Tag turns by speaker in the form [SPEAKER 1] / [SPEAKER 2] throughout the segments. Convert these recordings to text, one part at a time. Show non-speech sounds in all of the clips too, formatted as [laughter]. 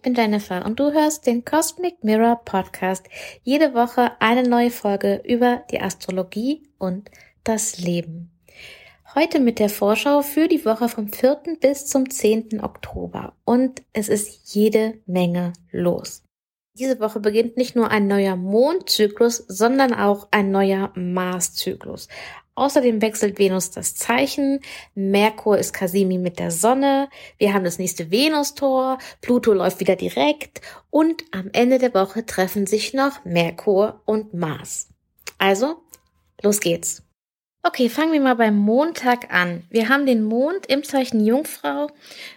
[SPEAKER 1] ich bin Jennifer und du hörst den Cosmic Mirror Podcast. Jede Woche eine neue Folge über die Astrologie und das Leben. Heute mit der Vorschau für die Woche vom 4. bis zum 10. Oktober und es ist jede Menge los. Diese Woche beginnt nicht nur ein neuer Mondzyklus, sondern auch ein neuer Marszyklus. Außerdem wechselt Venus das Zeichen, Merkur ist Kasimi mit der Sonne, wir haben das nächste Venustor, Pluto läuft wieder direkt und am Ende der Woche treffen sich noch Merkur und Mars. Also, los geht's. Okay, fangen wir mal beim Montag an. Wir haben den Mond im Zeichen Jungfrau.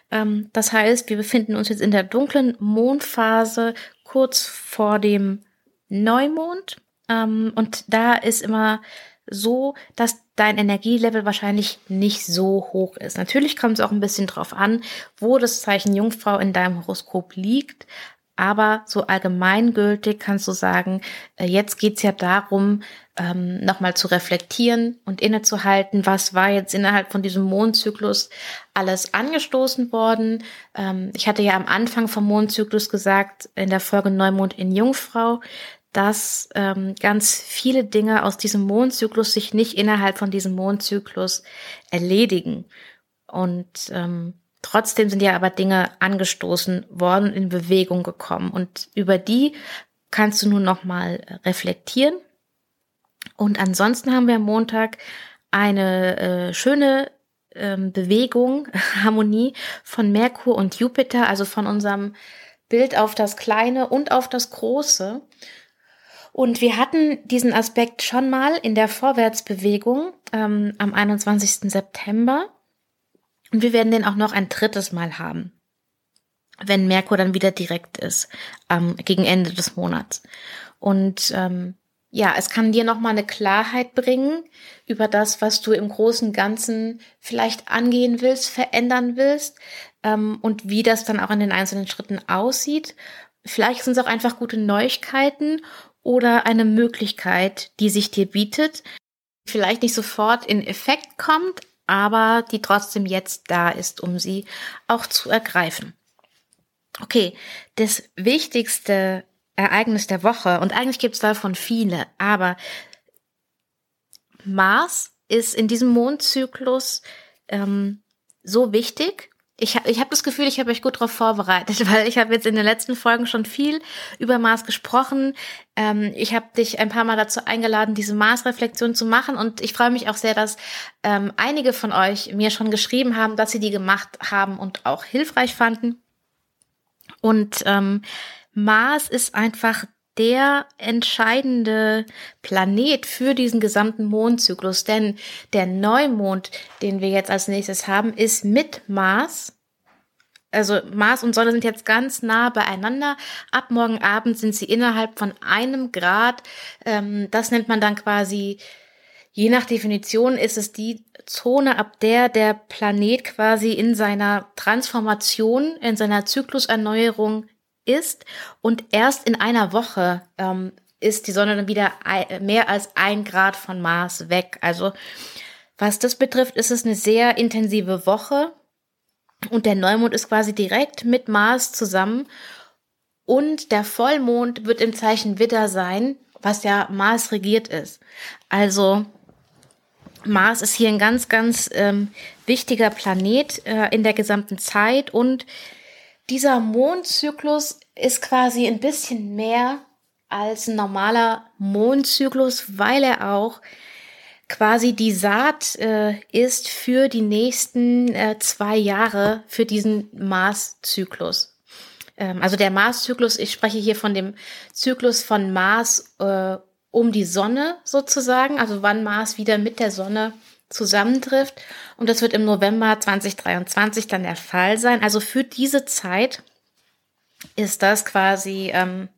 [SPEAKER 1] Ähm, das heißt, wir befinden uns jetzt in der dunklen Mondphase kurz vor dem Neumond. Ähm, und da ist immer so, dass dein Energielevel wahrscheinlich nicht so hoch ist. Natürlich kommt es auch ein bisschen drauf an, wo das Zeichen Jungfrau in deinem Horoskop liegt. Aber so allgemeingültig kannst du sagen, äh, jetzt geht's ja darum, ähm, nochmal zu reflektieren und innezuhalten, was war jetzt innerhalb von diesem Mondzyklus alles angestoßen worden. Ähm, ich hatte ja am Anfang vom Mondzyklus gesagt, in der Folge Neumond in Jungfrau, dass ähm, ganz viele Dinge aus diesem Mondzyklus sich nicht innerhalb von diesem Mondzyklus erledigen. Und ähm, trotzdem sind ja aber Dinge angestoßen worden, in Bewegung gekommen. Und über die kannst du nun nochmal reflektieren. Und ansonsten haben wir am Montag eine äh, schöne ähm, Bewegung, [laughs] Harmonie von Merkur und Jupiter, also von unserem Bild auf das Kleine und auf das Große. Und wir hatten diesen Aspekt schon mal in der Vorwärtsbewegung ähm, am 21. September. Und wir werden den auch noch ein drittes Mal haben, wenn Merkur dann wieder direkt ist, ähm, gegen Ende des Monats. Und ähm, ja, es kann dir nochmal eine Klarheit bringen über das, was du im großen Ganzen vielleicht angehen willst, verändern willst ähm, und wie das dann auch in den einzelnen Schritten aussieht. Vielleicht sind es auch einfach gute Neuigkeiten oder eine Möglichkeit, die sich dir bietet, vielleicht nicht sofort in Effekt kommt, aber die trotzdem jetzt da ist, um sie auch zu ergreifen. Okay, das wichtigste Ereignis der Woche, und eigentlich gibt es davon viele, aber Mars ist in diesem Mondzyklus ähm, so wichtig, ich, ich habe das Gefühl, ich habe euch gut darauf vorbereitet, [laughs] weil ich habe jetzt in den letzten Folgen schon viel über Mars gesprochen. Ähm, ich habe dich ein paar Mal dazu eingeladen, diese Mars-Reflexion zu machen und ich freue mich auch sehr, dass ähm, einige von euch mir schon geschrieben haben, dass sie die gemacht haben und auch hilfreich fanden. Und ähm, Mars ist einfach der entscheidende Planet für diesen gesamten Mondzyklus, denn der Neumond, den wir jetzt als nächstes haben, ist mit Mars. Also Mars und Sonne sind jetzt ganz nah beieinander. Ab morgen Abend sind sie innerhalb von einem Grad. Ähm, das nennt man dann quasi, je nach Definition ist es die Zone, ab der der Planet quasi in seiner Transformation, in seiner Zykluserneuerung ist und erst in einer Woche ähm, ist die Sonne dann wieder mehr als ein Grad von Mars weg. Also was das betrifft, ist es eine sehr intensive Woche und der Neumond ist quasi direkt mit Mars zusammen und der Vollmond wird im Zeichen Widder sein, was ja Mars regiert ist. Also Mars ist hier ein ganz, ganz ähm, wichtiger Planet äh, in der gesamten Zeit und dieser Mondzyklus ist quasi ein bisschen mehr als ein normaler Mondzyklus, weil er auch quasi die Saat äh, ist für die nächsten äh, zwei Jahre für diesen Marszyklus. Ähm, also der Marszyklus, ich spreche hier von dem Zyklus von Mars äh, um die Sonne sozusagen, also wann Mars wieder mit der Sonne zusammentrifft. Und das wird im November 2023 dann der Fall sein. Also für diese Zeit ist das quasi ähm,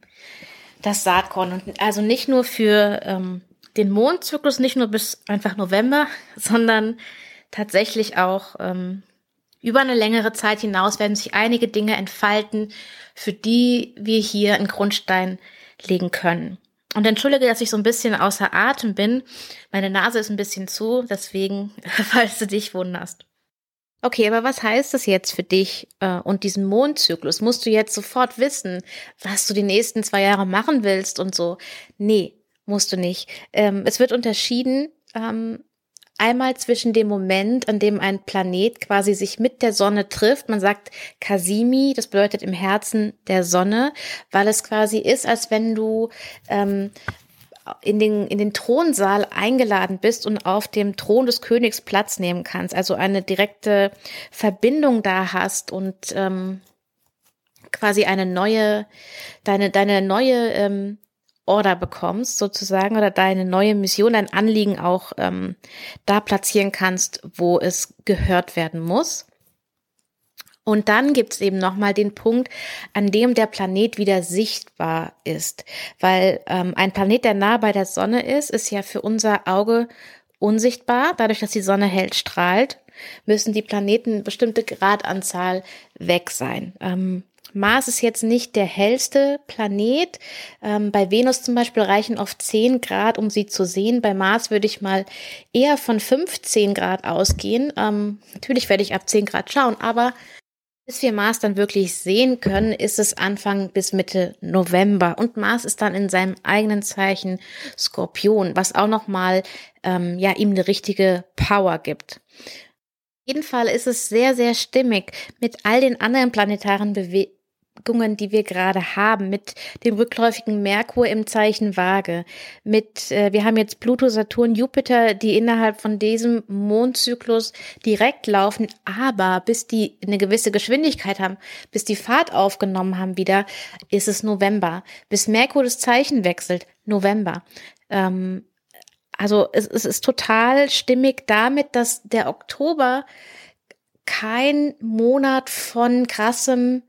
[SPEAKER 1] das Saatkorn. Und also nicht nur für ähm, den Mondzyklus, nicht nur bis einfach November, [laughs] sondern tatsächlich auch ähm, über eine längere Zeit hinaus werden sich einige Dinge entfalten, für die wir hier einen Grundstein legen können. Und entschuldige, dass ich so ein bisschen außer Atem bin. Meine Nase ist ein bisschen zu, deswegen, [laughs] falls du dich wunderst. Okay, aber was heißt das jetzt für dich äh, und diesen Mondzyklus? Musst du jetzt sofort wissen, was du die nächsten zwei Jahre machen willst und so? Nee, musst du nicht. Ähm, es wird unterschieden ähm, einmal zwischen dem Moment, an dem ein Planet quasi sich mit der Sonne trifft. Man sagt Kasimi, das bedeutet im Herzen der Sonne, weil es quasi ist, als wenn du ähm, in den, in den Thronsaal eingeladen bist und auf dem Thron des Königs Platz nehmen kannst, also eine direkte Verbindung da hast und ähm, quasi eine neue, deine, deine neue ähm, Order bekommst, sozusagen, oder deine neue Mission, dein Anliegen auch ähm, da platzieren kannst, wo es gehört werden muss. Und dann gibt's eben nochmal den Punkt, an dem der Planet wieder sichtbar ist. Weil ähm, ein Planet, der nah bei der Sonne ist, ist ja für unser Auge unsichtbar. Dadurch, dass die Sonne hell strahlt, müssen die Planeten bestimmte Gradanzahl weg sein. Ähm, Mars ist jetzt nicht der hellste Planet. Ähm, bei Venus zum Beispiel reichen oft 10 Grad, um sie zu sehen. Bei Mars würde ich mal eher von 15 Grad ausgehen. Ähm, natürlich werde ich ab 10 Grad schauen, aber bis wir Mars dann wirklich sehen können, ist es Anfang bis Mitte November. Und Mars ist dann in seinem eigenen Zeichen Skorpion, was auch nochmal ähm, ja, ihm eine richtige Power gibt. Auf jeden Fall ist es sehr, sehr stimmig mit all den anderen planetaren Bewe Bewegungen, die wir gerade haben, mit dem rückläufigen Merkur im Zeichen Waage, mit, äh, wir haben jetzt Pluto, Saturn, Jupiter, die innerhalb von diesem Mondzyklus direkt laufen, aber bis die eine gewisse Geschwindigkeit haben, bis die Fahrt aufgenommen haben wieder, ist es November. Bis Merkur das Zeichen wechselt, November. Ähm, also es, es ist total stimmig damit, dass der Oktober kein Monat von krassem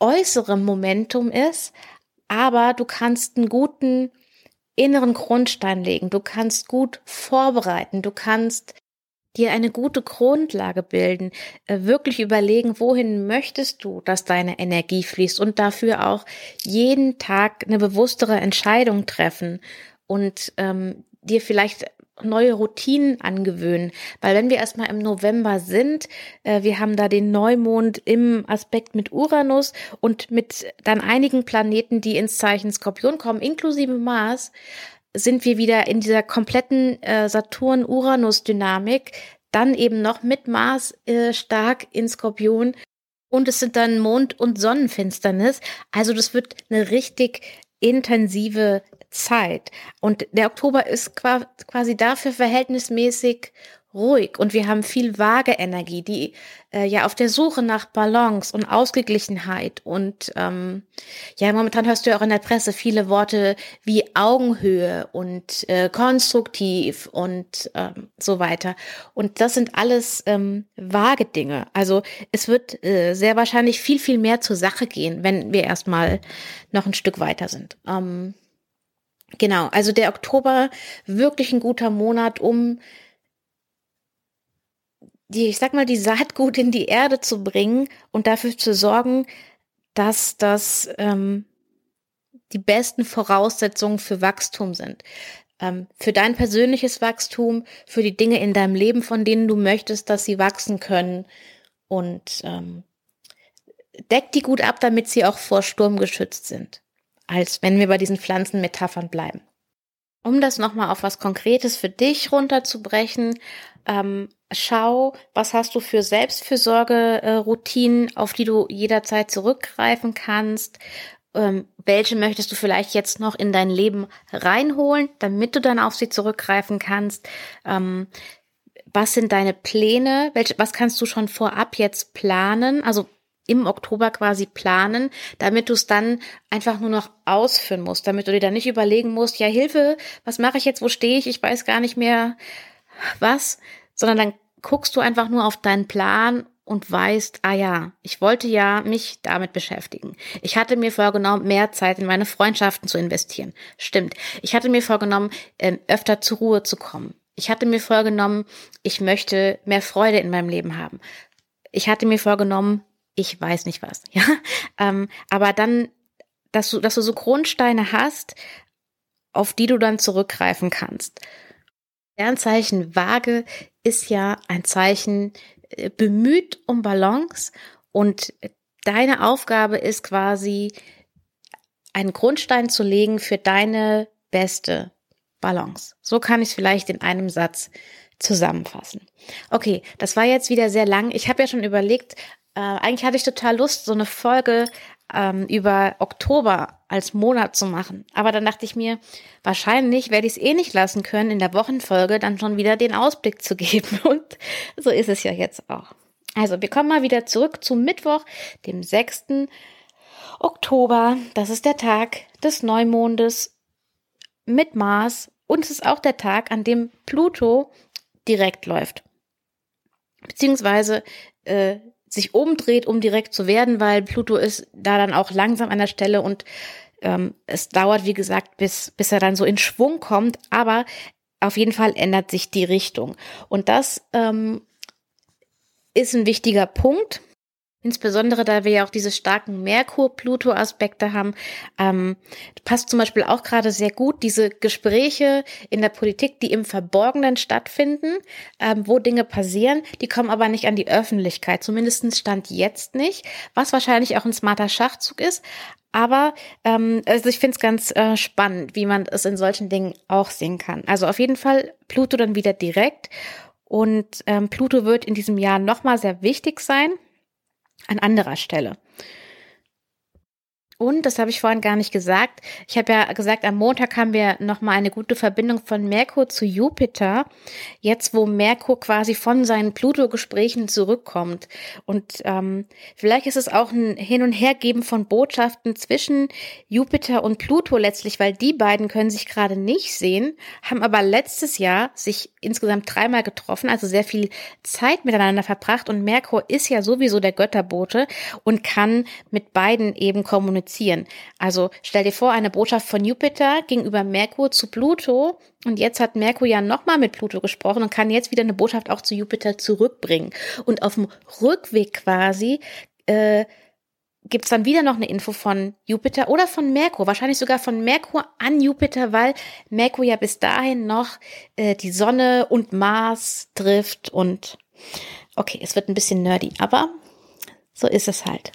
[SPEAKER 1] äußerem Momentum ist, aber du kannst einen guten inneren Grundstein legen, du kannst gut vorbereiten, du kannst dir eine gute Grundlage bilden, äh, wirklich überlegen, wohin möchtest du, dass deine Energie fließt und dafür auch jeden Tag eine bewusstere Entscheidung treffen und ähm, dir vielleicht neue Routinen angewöhnen. Weil wenn wir erstmal im November sind, äh, wir haben da den Neumond im Aspekt mit Uranus und mit dann einigen Planeten, die ins Zeichen Skorpion kommen, inklusive Mars, sind wir wieder in dieser kompletten äh, Saturn-Uranus-Dynamik, dann eben noch mit Mars äh, stark in Skorpion. Und es sind dann Mond- und Sonnenfinsternis. Also das wird eine richtig intensive Zeit. Und der Oktober ist quasi dafür verhältnismäßig ruhig und wir haben viel vage Energie, die äh, ja auf der Suche nach Balance und Ausgeglichenheit und ähm, ja momentan hörst du ja auch in der Presse viele Worte wie Augenhöhe und äh, konstruktiv und ähm, so weiter und das sind alles ähm, vage Dinge. Also es wird äh, sehr wahrscheinlich viel viel mehr zur Sache gehen, wenn wir erstmal noch ein Stück weiter sind. Ähm, Genau, also der Oktober wirklich ein guter Monat, um die, ich sag mal, die Saatgut in die Erde zu bringen und dafür zu sorgen, dass das ähm, die besten Voraussetzungen für Wachstum sind. Ähm, für dein persönliches Wachstum, für die Dinge in deinem Leben, von denen du möchtest, dass sie wachsen können. Und ähm, deck die gut ab, damit sie auch vor Sturm geschützt sind als wenn wir bei diesen Pflanzenmetaphern bleiben. Um das nochmal auf was Konkretes für dich runterzubrechen, ähm, schau, was hast du für Selbstfürsorge-Routinen, äh, auf die du jederzeit zurückgreifen kannst. Ähm, welche möchtest du vielleicht jetzt noch in dein Leben reinholen, damit du dann auf sie zurückgreifen kannst? Ähm, was sind deine Pläne? Welche, was kannst du schon vorab jetzt planen? Also im Oktober quasi planen, damit du es dann einfach nur noch ausführen musst, damit du dir dann nicht überlegen musst, ja Hilfe, was mache ich jetzt, wo stehe ich, ich weiß gar nicht mehr was, sondern dann guckst du einfach nur auf deinen Plan und weißt, ah ja, ich wollte ja mich damit beschäftigen. Ich hatte mir vorgenommen, mehr Zeit in meine Freundschaften zu investieren. Stimmt. Ich hatte mir vorgenommen, ähm, öfter zur Ruhe zu kommen. Ich hatte mir vorgenommen, ich möchte mehr Freude in meinem Leben haben. Ich hatte mir vorgenommen, ich weiß nicht was, [laughs] ja. Ähm, aber dann, dass du, dass du so Grundsteine hast, auf die du dann zurückgreifen kannst. Sternzeichen Waage ist ja ein Zeichen, äh, bemüht um Balance und deine Aufgabe ist quasi, einen Grundstein zu legen für deine beste Balance. So kann ich es vielleicht in einem Satz zusammenfassen. Okay, das war jetzt wieder sehr lang. Ich habe ja schon überlegt, äh, eigentlich hatte ich total Lust, so eine Folge ähm, über Oktober als Monat zu machen. Aber dann dachte ich mir, wahrscheinlich werde ich es eh nicht lassen können, in der Wochenfolge dann schon wieder den Ausblick zu [laughs] geben. Und so ist es ja jetzt auch. Also, wir kommen mal wieder zurück zum Mittwoch, dem 6. Oktober. Das ist der Tag des Neumondes mit Mars. Und es ist auch der Tag, an dem Pluto direkt läuft. Beziehungsweise äh, sich umdreht, um direkt zu werden, weil Pluto ist da dann auch langsam an der Stelle und ähm, es dauert, wie gesagt, bis, bis er dann so in Schwung kommt, aber auf jeden Fall ändert sich die Richtung. Und das ähm, ist ein wichtiger Punkt, Insbesondere, da wir ja auch diese starken Merkur-Pluto-Aspekte haben, ähm, passt zum Beispiel auch gerade sehr gut diese Gespräche in der Politik, die im Verborgenen stattfinden, ähm, wo Dinge passieren, die kommen aber nicht an die Öffentlichkeit. Zumindest stand jetzt nicht, was wahrscheinlich auch ein smarter Schachzug ist. Aber ähm, also ich finde es ganz äh, spannend, wie man es in solchen Dingen auch sehen kann. Also auf jeden Fall Pluto dann wieder direkt. Und ähm, Pluto wird in diesem Jahr nochmal sehr wichtig sein an anderer Stelle. Und, das habe ich vorhin gar nicht gesagt, ich habe ja gesagt, am Montag haben wir nochmal eine gute Verbindung von Merkur zu Jupiter, jetzt wo Merkur quasi von seinen Pluto-Gesprächen zurückkommt. Und ähm, vielleicht ist es auch ein Hin- und Hergeben von Botschaften zwischen Jupiter und Pluto letztlich, weil die beiden können sich gerade nicht sehen, haben aber letztes Jahr sich insgesamt dreimal getroffen, also sehr viel Zeit miteinander verbracht. Und Merkur ist ja sowieso der Götterbote und kann mit beiden eben kommunizieren kommunizieren. Also stell dir vor, eine Botschaft von Jupiter gegenüber Merkur zu Pluto und jetzt hat Merkur ja nochmal mit Pluto gesprochen und kann jetzt wieder eine Botschaft auch zu Jupiter zurückbringen. Und auf dem Rückweg quasi äh, gibt es dann wieder noch eine Info von Jupiter oder von Merkur, wahrscheinlich sogar von Merkur an Jupiter, weil Merkur ja bis dahin noch äh, die Sonne und Mars trifft und okay, es wird ein bisschen nerdy, aber so ist es halt.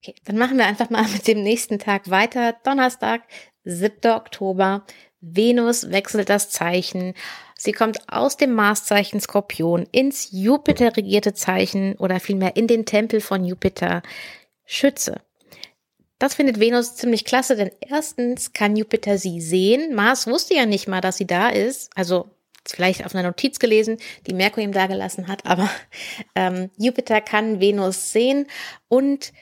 [SPEAKER 1] Okay, dann machen wir einfach mal [laughs] mit dem nächsten Tag weiter. Donnerstag, 7. Oktober. Venus wechselt das Zeichen. Sie kommt aus dem Marszeichen Skorpion ins Jupiter regierte Zeichen oder vielmehr in den Tempel von Jupiter Schütze. Das findet Venus ziemlich klasse, denn erstens kann Jupiter sie sehen. Mars wusste ja nicht mal, dass sie da ist. Also vielleicht auf einer Notiz gelesen, die Merkur ihm da gelassen hat, aber [laughs] ähm, Jupiter kann Venus sehen und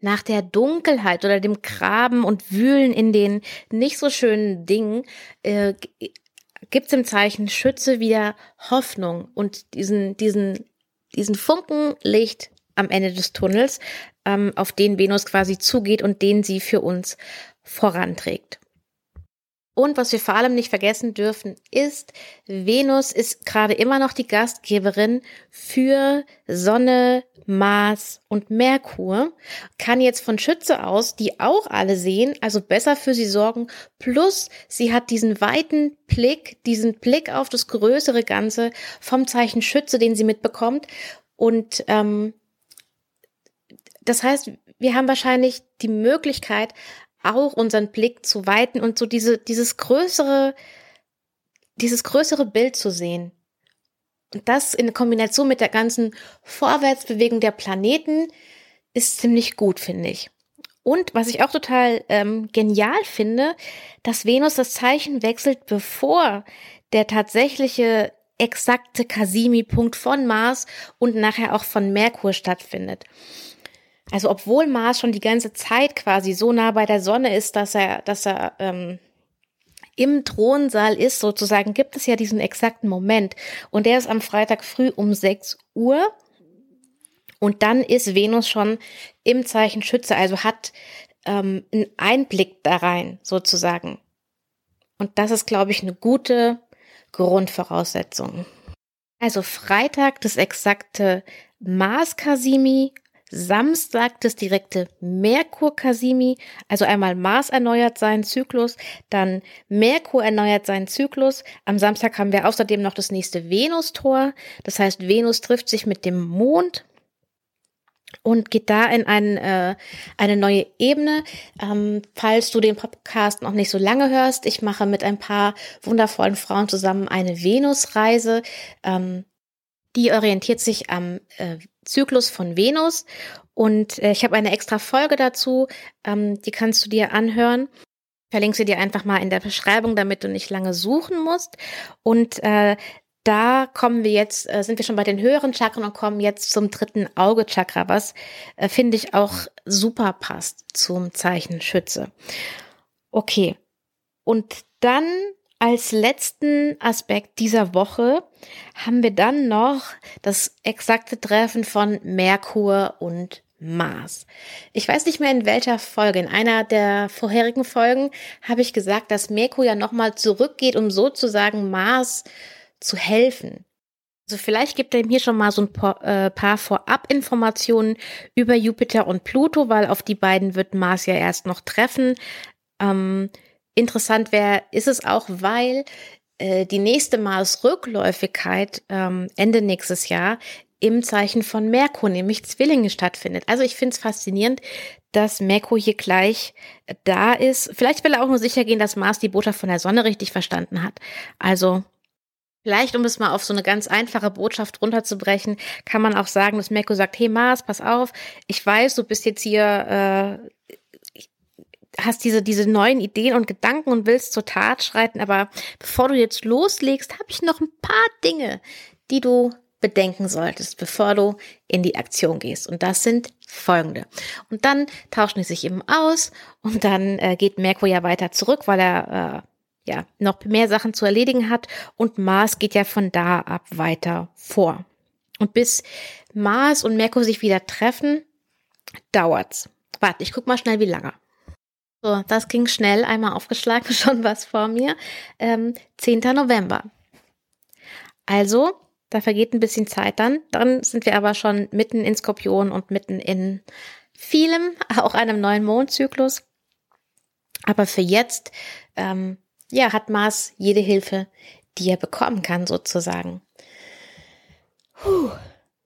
[SPEAKER 1] nach der Dunkelheit oder dem Graben und Wühlen in den nicht so schönen Dingen äh, gibt es im Zeichen Schütze wieder Hoffnung und diesen, diesen, diesen Funken Licht am Ende des Tunnels, ähm, auf den Venus quasi zugeht und den sie für uns voranträgt. Und was wir vor allem nicht vergessen dürfen, ist, Venus ist gerade immer noch die Gastgeberin für Sonne, Mars und Merkur, kann jetzt von Schütze aus die auch alle sehen, also besser für sie sorgen, plus sie hat diesen weiten Blick, diesen Blick auf das größere Ganze vom Zeichen Schütze, den sie mitbekommt. Und ähm, das heißt, wir haben wahrscheinlich die Möglichkeit, auch unseren Blick zu weiten und so diese, dieses größere, dieses größere Bild zu sehen. Und das in Kombination mit der ganzen Vorwärtsbewegung der Planeten ist ziemlich gut, finde ich. Und was ich auch total ähm, genial finde, dass Venus das Zeichen wechselt, bevor der tatsächliche exakte Cassimi-Punkt von Mars und nachher auch von Merkur stattfindet. Also obwohl Mars schon die ganze Zeit quasi so nah bei der Sonne ist, dass er, dass er ähm, im Thronsaal ist, sozusagen, gibt es ja diesen exakten Moment. Und der ist am Freitag früh um 6 Uhr. Und dann ist Venus schon im Zeichen Schütze, also hat ähm, einen Einblick da rein, sozusagen. Und das ist, glaube ich, eine gute Grundvoraussetzung. Also Freitag das exakte Mars Kasimi Samstag das direkte Merkur-Kasimi, also einmal Mars erneuert seinen Zyklus, dann Merkur erneuert seinen Zyklus. Am Samstag haben wir außerdem noch das nächste Venus-Tor. Das heißt, Venus trifft sich mit dem Mond und geht da in ein, äh, eine neue Ebene. Ähm, falls du den Podcast noch nicht so lange hörst, ich mache mit ein paar wundervollen Frauen zusammen eine Venus-Reise. Ähm, die orientiert sich am äh, Zyklus von Venus und äh, ich habe eine extra Folge dazu, ähm, die kannst du dir anhören. Verlinke sie dir einfach mal in der Beschreibung, damit du nicht lange suchen musst. Und äh, da kommen wir jetzt, äh, sind wir schon bei den höheren Chakren und kommen jetzt zum dritten Auge-Chakra, was äh, finde ich auch super passt zum Zeichen Schütze. Okay. Und dann als letzten Aspekt dieser Woche haben wir dann noch das exakte Treffen von Merkur und Mars. Ich weiß nicht mehr in welcher Folge. In einer der vorherigen Folgen habe ich gesagt, dass Merkur ja nochmal zurückgeht, um sozusagen Mars zu helfen. Also vielleicht gibt er mir schon mal so ein paar, äh, paar Vorab-Informationen über Jupiter und Pluto, weil auf die beiden wird Mars ja erst noch treffen. Ähm, interessant wäre, ist es auch, weil äh, die nächste Mars-Rückläufigkeit ähm, Ende nächstes Jahr im Zeichen von Merkur, nämlich Zwillinge stattfindet. Also ich finde es faszinierend, dass Merkur hier gleich da ist. Vielleicht will er auch nur sicher gehen, dass Mars die Botschaft von der Sonne richtig verstanden hat. Also Vielleicht, um es mal auf so eine ganz einfache Botschaft runterzubrechen, kann man auch sagen, dass Merkur sagt, hey Mars, pass auf, ich weiß, du bist jetzt hier, äh, hast diese, diese neuen Ideen und Gedanken und willst zur Tat schreiten, aber bevor du jetzt loslegst, habe ich noch ein paar Dinge, die du bedenken solltest, bevor du in die Aktion gehst. Und das sind folgende. Und dann tauschen die sich eben aus und dann äh, geht Merkur ja weiter zurück, weil er äh, ja noch mehr Sachen zu erledigen hat und Mars geht ja von da ab weiter vor. Und bis Mars und Merkur sich wieder treffen, dauert's. Warte, ich guck mal schnell, wie lange. So, das ging schnell, einmal aufgeschlagen, [laughs] schon was vor mir. Ähm, 10. November. Also, da vergeht ein bisschen Zeit dann. Dann sind wir aber schon mitten in Skorpion und mitten in vielem, [laughs] auch einem neuen Mondzyklus. Aber für jetzt ähm, ja, hat Mars jede Hilfe, die er bekommen kann, sozusagen. Puh,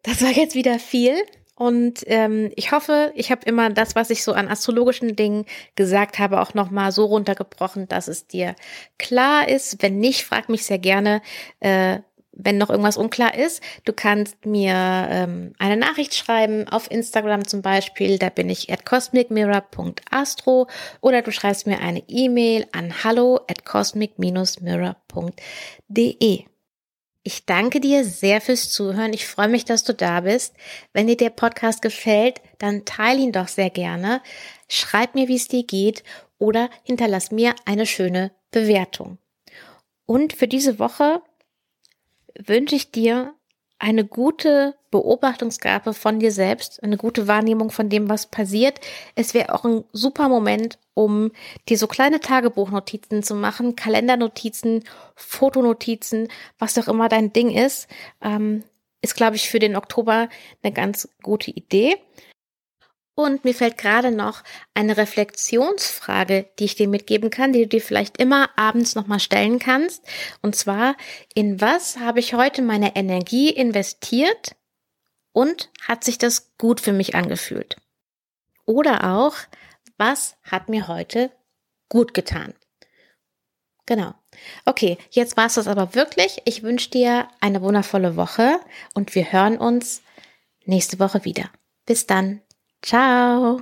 [SPEAKER 1] das war jetzt wieder viel. Und ähm, ich hoffe, ich habe immer das, was ich so an astrologischen Dingen gesagt habe, auch nochmal so runtergebrochen, dass es dir klar ist. Wenn nicht, frag mich sehr gerne, äh, wenn noch irgendwas unklar ist, du kannst mir ähm, eine Nachricht schreiben auf Instagram zum Beispiel, da bin ich at cosmicmirror.astro oder du schreibst mir eine E-Mail an hallo at cosmic-mirror.de. Ich danke dir sehr fürs Zuhören. Ich freue mich, dass du da bist. Wenn dir der Podcast gefällt, dann teile ihn doch sehr gerne. Schreib mir, wie es dir geht oder hinterlass mir eine schöne Bewertung. Und für diese Woche wünsche ich dir eine gute Beobachtungsgabe von dir selbst, eine gute Wahrnehmung von dem, was passiert. Es wäre auch ein super Moment, um dir so kleine Tagebuchnotizen zu machen, Kalendernotizen, Fotonotizen, was auch immer dein Ding ist. Ähm, ist, glaube ich, für den Oktober eine ganz gute Idee. Und mir fällt gerade noch eine Reflexionsfrage, die ich dir mitgeben kann, die du dir vielleicht immer abends nochmal stellen kannst. Und zwar, in was habe ich heute meine Energie investiert und hat sich das gut für mich angefühlt? Oder auch, was hat mir heute gut getan? Genau. Okay, jetzt war es das aber wirklich. Ich wünsche dir eine wundervolle Woche und wir hören uns nächste Woche wieder. Bis dann. Ciao.